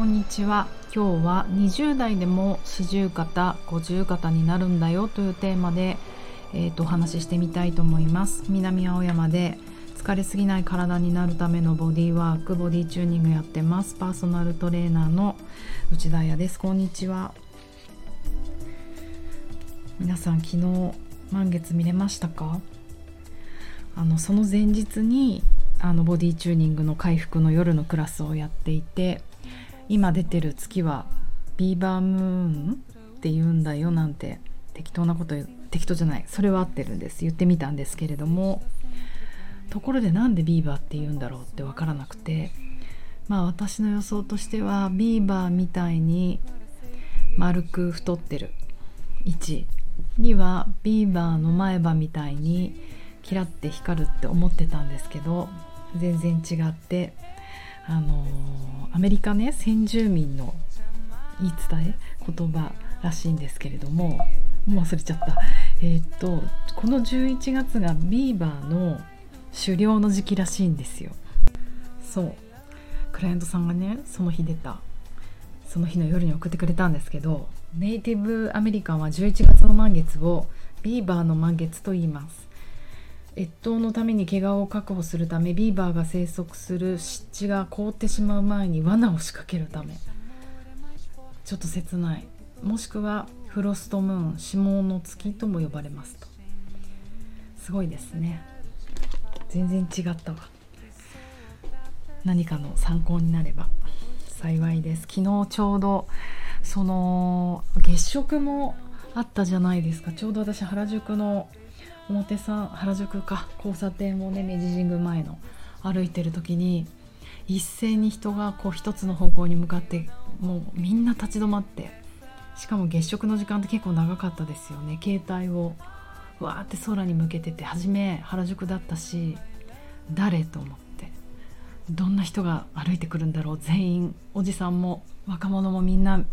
こんにちは。今日は20代でも四十肩五十肩になるんだよというテーマで、えーと、お話ししてみたいと思います。南青山で疲れすぎない体になるためのボディワークボディチューニングやってます。パーソナルトレーナーの内田彩です。こんにちは。皆さん昨日満月見れましたか？あのその前日にあのボディチューニングの回復の夜のクラスをやっていて今出てる月は Beaver Moon って言うんだよなんて適当なこと適当じゃないそれは合ってるんです。言ってみたんですけれどもところでなんでビーバーって言うんだろうって分からなくてまあ私の予想としてはビーバーみたいに丸く太ってる1にはビーバーの前歯みたいにキラって光るって思ってたんですけど全然違ってあのアメリカね先住民の言い伝え言葉らしいんですけれどももう忘れちゃった。えー、っとこの11月がビーバーの狩猟の時期らしいんですよ。そう。クライアントさんがねその日出た。その日の夜に送ってくれたんですけどネイティブアメリカンは11月の満月をビーバーの満月と言います。越冬のために毛皮を確保するためビーバーが生息する湿地が凍ってしまう前に罠を仕掛けるため。ちょっと切ない。もしくはフロストムーン霜の月とも呼ばれますと。すごいですね。全然違ったわ。何かの参考になれば。幸いです。昨日ちょうどその月食もあったじゃないですか。ちょうど私原宿の表参原宿か交差点をね明治神宮前の歩いてる時に一斉に人がこう一つの方向に向かってもうみんな立ち止まってしかも月食の時間って結構長かったですよね。携帯をわーって空に向けてて初め原宿だったし誰と思ってどんな人が歩いてくるんだろう。全員おじさんも若者もみんな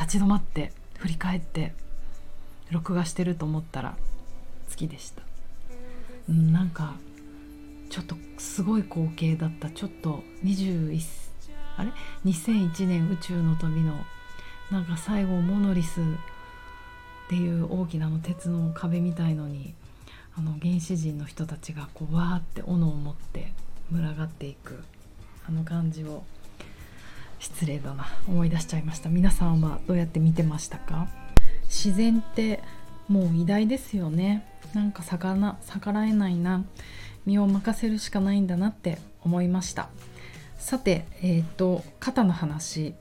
立ち止まって振り返って録画してると思ったらきでした、うん、なんかちょっとすごい光景だった。ちょっと21あれ？2001年宇宙の旅のなんか最後モノリスっていう大きなの鉄の壁みたいのにあの原始人の人たちがこうわーって斧を持って群がっていくあの感じを失礼だな。思い出しちゃいました。皆さんはどうやって見てましたか？自然ってもう偉大ですよね。なんか逆な逆らえないな。身を任せるしかないんだなって思いました。さてえっ、ー、と肩の話。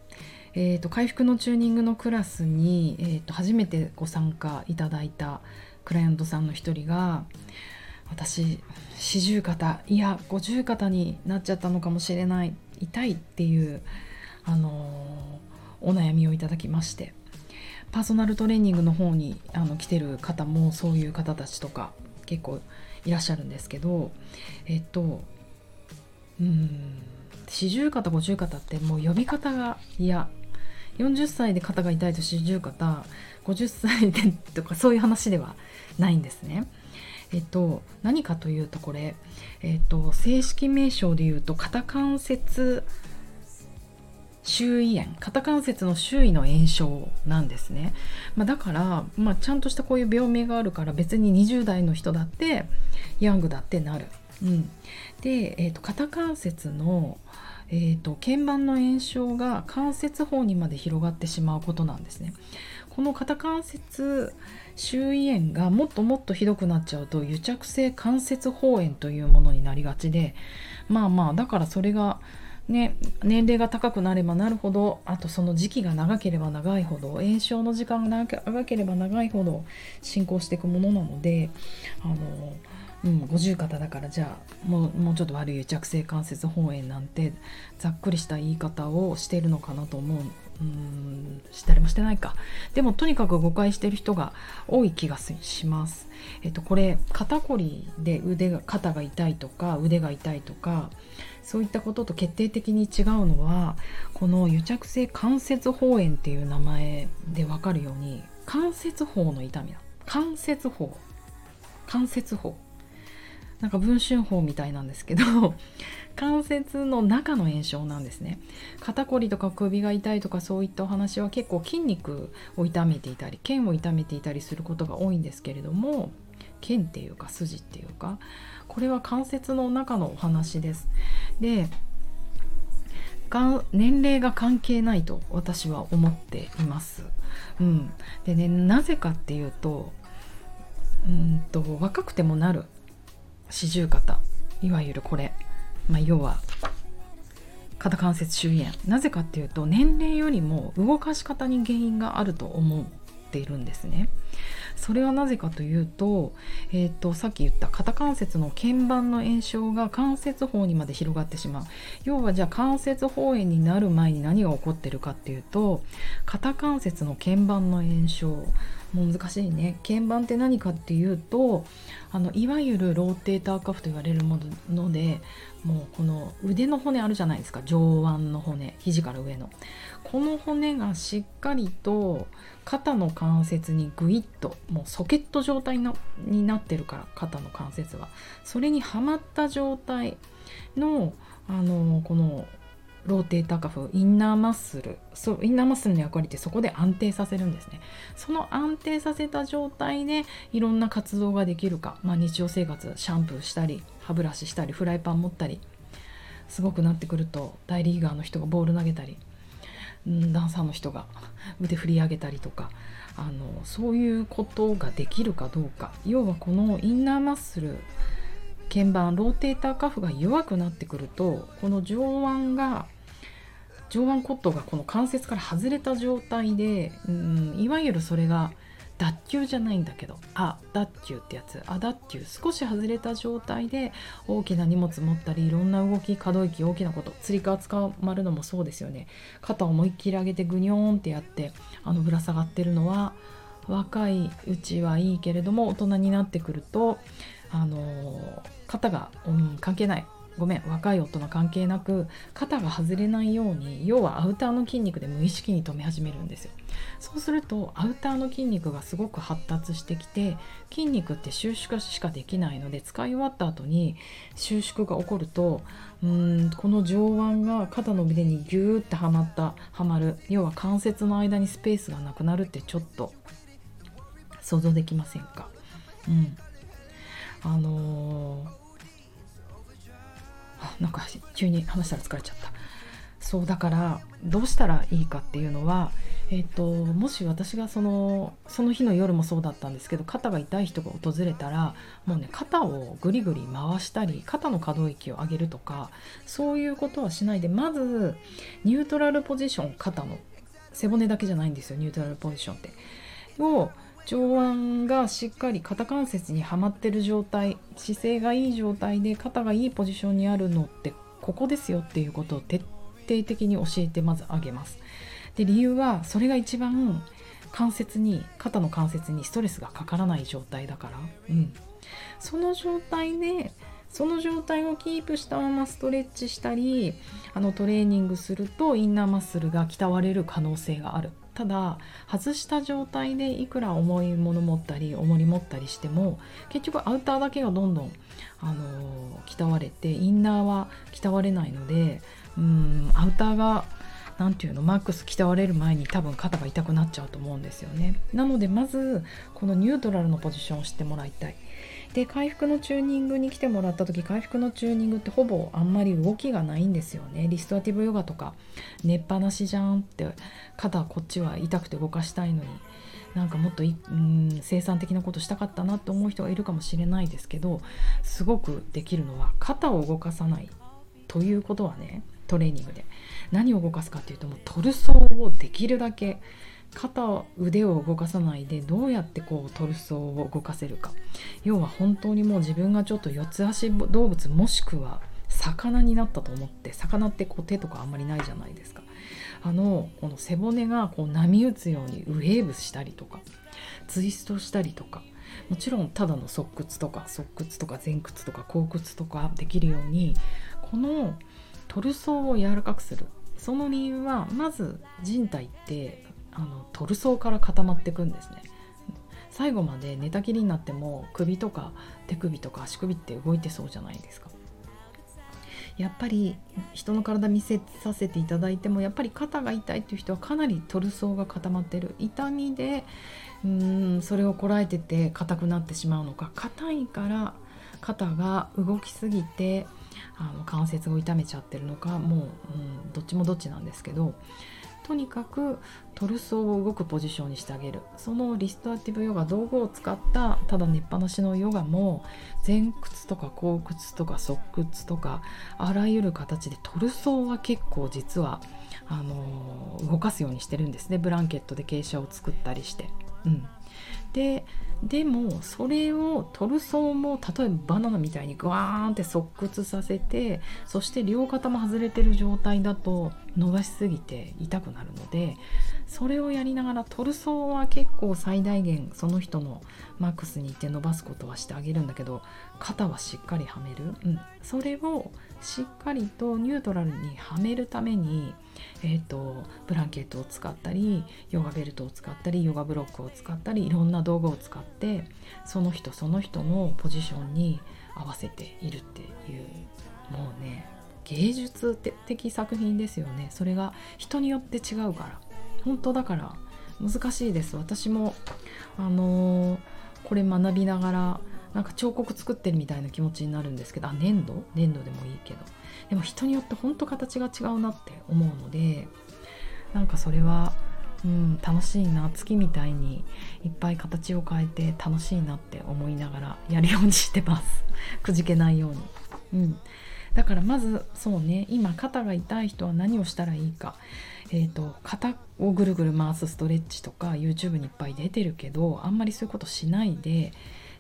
えーと、回復のチューニングのクラスに、えーと、初めてご参加いただいたクライアントさんの一人が私四十肩いや五十肩になっちゃったのかもしれない。痛いっていう、あのー、お悩みをいただきまして。パーソナルトレーニングの方にあの来てる方もそういう方たちとか結構いらっしゃるんですけどえっとうん四十肩五十肩ってもう呼び方が嫌40歳で肩が痛いと四十肩50歳でとかそういう話ではないんですね。えっと、何かというとこれ、えっと、正式名称で言うと肩関節周囲炎肩関節の周囲の炎症なんですね、まあ、だから、まあ、ちゃんとしたこういう病名があるから別に20代の人だってヤングだってなる。うん、で、えーと、肩関節の、えーと、鍵盤の炎症が関節包にまで広がってしまうことなんですね。この肩関節周囲炎がもっともっとひどくなっちゃうと癒着性関節包炎というものになりがちでまあまあだからそれがね、年齢が高くなればなるほどあとその時期が長ければ長いほど炎症の時間が長ければ長いほど進行していくものなのであの、うん、五十肩だからじゃあもうもうちょっと悪い弱性関節包炎なんてざっくりした言い方をしているのかなと思ううんしたりもしてないかでもとにかく誤解してる人が多い気がします。えっとこれ肩こりで腕が肩が痛いとか腕が痛いとかそういったことと決定的に違うのはこの癒着性関節包炎っていう名前で分かるように関節包の痛みだ関節包関節包なんか文春法みたいなんですけど 関節の中の炎症なんですね。肩こりとか首が痛いとかそういったお話は結構筋肉を痛めていたり腱を痛めていたりすることが多いんですけれども腱っていうか筋っていうかこれは関節の中のお話ですで年齢が関係ないと私は思っています。うん、でねなぜかっていうとうんと若くてもなる四十肩いわゆるこれ、まあ、要は肩関節周囲炎なぜかっていうと年齢よりも動かし方に原因があると思っているんですね。それはなぜかというと,、えーと、さっき言った肩関節の腱板の炎症が関節包にまで広がってしまう。要はじゃあ関節包炎になる前に何が起こってるかっていうと肩関節の腱板の炎症難しいね。鍵盤って何かっていうとあのいわゆるローテーターカフと言われるものでもうこの腕の骨あるじゃないですか。上腕の骨肘から上の。この骨がしっかりと肩の関節にグイッともうソケット状態のになってるから肩の関節は。それにはまった状態のあのこのローテーターカフインナーマッスル。そうインナーマッスルの役割ってそこで安定させるんですね。その安定させた状態でいろんな活動ができるか、まあ、日常生活シャンプーしたり歯ブラシしたりフライパン持ったり。すごくなってくると大リーガーの人がボール投げたり。ダンサーの人が腕振り上げたりとか。あのそういうことができるかどうか。要はこのインナーマッスル鍵盤ローテーターカフが弱くなってくるとこの上腕が上腕骨頭がこの関節から外れた状態で、うん、いわゆるそれが脱臼じゃないんだけどあ脱臼ってやつあ脱臼少し外れた状態で大きな荷物持ったりいろんな動き可動域大きなことつり革捕まるのもそうですよね。肩を思いっきり上げてグニョーンってやってあのぶら下がってるのは若いうちはいいけれども大人になってくるとあの肩が、うん、関係ない。ごめん若い大人関係なく肩が外れないように要はアウターの筋肉で無意識に止め始めるんですよ。そうするとアウターの筋肉がすごく発達してきて筋肉って収縮しかできないので使い終わった後に収縮が起こるとうんこの上腕が肩の腕にギューってはまったはまる。要は関節の間にスペースがなくなるってちょっと想像できませんか？うん。あのーなんか急に話したら疲れちゃったそうだからどうしたらいいかっていうのは、えーと、もし私がそのその日の夜もそうだったんですけど肩が痛い人が訪れたらもうね肩をぐりぐり回したり肩の可動域を上げるとかそういうことはしないでまずニュートラルポジション肩の背骨だけじゃないんですよニュートラルポジションって。を上腕がしっかり肩関節にはまってる状態姿勢がいい状態で肩がいいポジションにあるのってここですよっていうことを徹底的に教えてまずあげます。で理由はそれが一番関節に肩の関節にストレスがかからない状態だから、うん、その状態でその状態をキープしたままストレッチしたりあのトレーニングするとインナーマッスルが鍛われる可能性がある。ただ外した状態でいくら重いもの持ったり重り持ったりしても結局アウターだけがどんどん、あのー、鍛われてインナーは鍛われないのでうんアウターが何ていうのマックス鍛われる前に多分肩が痛くなっちゃうと思うんですよね。なのでまずこのニュートラルのポジションを知ってもらいたい。で回復のチューニングに来てもらった時回復のチューニングってほぼあんまり動きがないんですよね。リストアティブヨガとか寝っぱなしじゃんって肩こっちは痛くて動かしたいのになんかもっとうん生産的なことしたかったなって思う人がいるかもしれないですけどすごくできるのは肩を動かさないということはねトレーニングで。何を動かすかっていうともうトルソーをできるだけ肩腕を動かさないでどうやってこうトルソーを動かせるか。要は本当にもう自分がちょっと四つ足動物もしくは魚になったと思って魚ってこう手とかあんまりないじゃないですか。あのこの背骨がこう波打つようにウェーブしたりとかツイストしたりとかもちろんただの側屈とか側屈とか前屈とか後屈とかできるようにこのトルソーを柔らかくする。その理由はまず人体ってあのトルソーから固まっていくんですね。最後まで寝たきりになっても首とか手首とか足首って動いてそうじゃないですか。やっぱり人の体見せさせていただいてもやっぱり肩が痛いっていう人はかなりトルソーが固まってる。痛みでうーんそれをこらえてて硬くなってしまうのか。硬いから肩が動きすぎてあの関節を痛めちゃってるのかもう、うん、どっちもどっちなんですけどとにかくトルソーを動くポジションにしてあげるそのリストアティブヨガ道具を使ったただ寝っぱなしのヨガも前屈とか後屈とか側屈とかあらゆる形でトルソーは結構実はあの動かすようにしてるんですねブランケットで傾斜を作ったりして。うん、ででもそれをトルソーも例えばバナナみたいにグワーンって側屈させてそして両肩も外れてる状態だと伸ばしすぎて痛くなるのでそれをやりながらトルソーは結構最大限その人のマックスにいて伸ばすことはしてあげるんだけど肩はしっかりはめる、うん、それをしっかりとニュートラルにはめるためにえーと、ブランケットを使ったりヨガベルトを使ったりヨガブロックを使ったりいろんな道具を使ってその人その人のポジションに合わせているっていうもうね芸術的作品ですよね。それが人によって違うから。本当だから難しいです。私もあのー、これ学びながらなんか彫刻作ってるみたいな気持ちになるんですけどあ粘土？粘土でもいいけど。でも人によってほんと形が違うなって思うのでなんかそれは、うん、楽しいな月みたいにいっぱい形を変えて楽しいなって思いながら やるようにしてます。くじけないように。うん。だからまずそうね今肩が痛い人は何をしたらいいか、えーと、肩をぐるぐる回すストレッチとか YouTube にいっぱい出てるけどあんまりそういうことしないで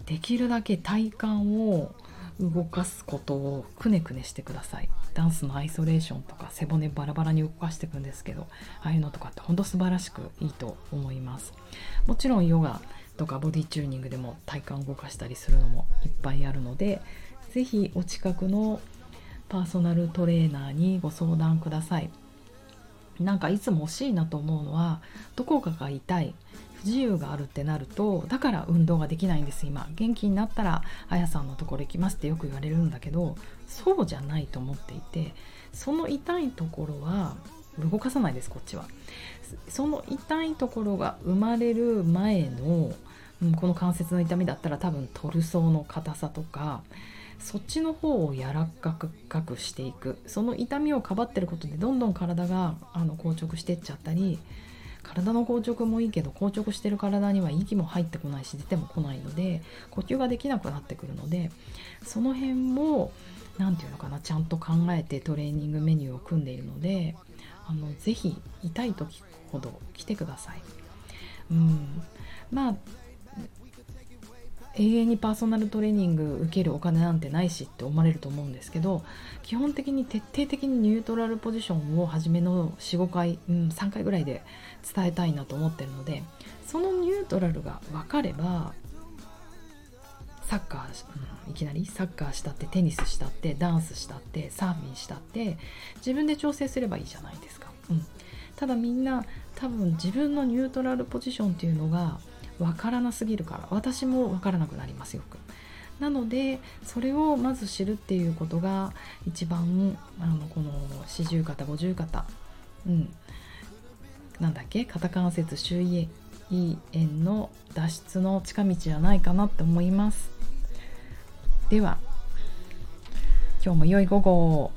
できるだけ体幹を動かすことをくねくねしてください。ダンスのアイソレーションとか背骨バラバラに動かしていくんですけどああいうのとかってほんと素晴らしくいいと思います。もちろんヨガとかボディチューニングでも体幹動かしたりするのもいっぱいあるので是非お近くのパーソナルトレーナーにご相談ください。なんかいつも欲しいなと思うのはどこかが痛い不自由があるってなるとだから運動ができないんです今。元気になったらあやさんのところ行きますってよく言われるんだけどそうじゃないと思っていてその痛いところは動かさないですこっちは。その痛いところが生まれる前の、うん、この関節の痛みだったら多分トルソーの硬さとかそっちの方を柔らかくしていくその痛みをかばってることでどんどん体があの硬直してっちゃったり体の硬直もいいけど硬直してる体には息も入ってこないし出ても来ないので呼吸ができなくなってくるのでその辺も何て言うのかなちゃんと考えてトレーニングメニューを組んでいるのであのぜひ痛い時ほど来てください。うん、まあ永遠にパーソナルトレーニング受けるお金なんてないしって思われると思うんですけど基本的に徹底的にニュートラルポジションを初めの45回、うん、3回ぐらいで伝えたいなと思ってるのでそのニュートラルが分かればサッカー、うん、いきなりサッカーしたってテニスしたってダンスしたってサーフィンしたって自分で調整すればいいじゃないですか。うん、ただみんな多分自分のニュートラルポジションっていうのが分からなすぎるから私も分からなくなりますよく。なのでそれをまず知るっていうことが一番あのこの四十肩五十肩うん。なんだっけ？肩関節周囲炎の脱出の近道じゃないかなって思います。では今日も良い午後を。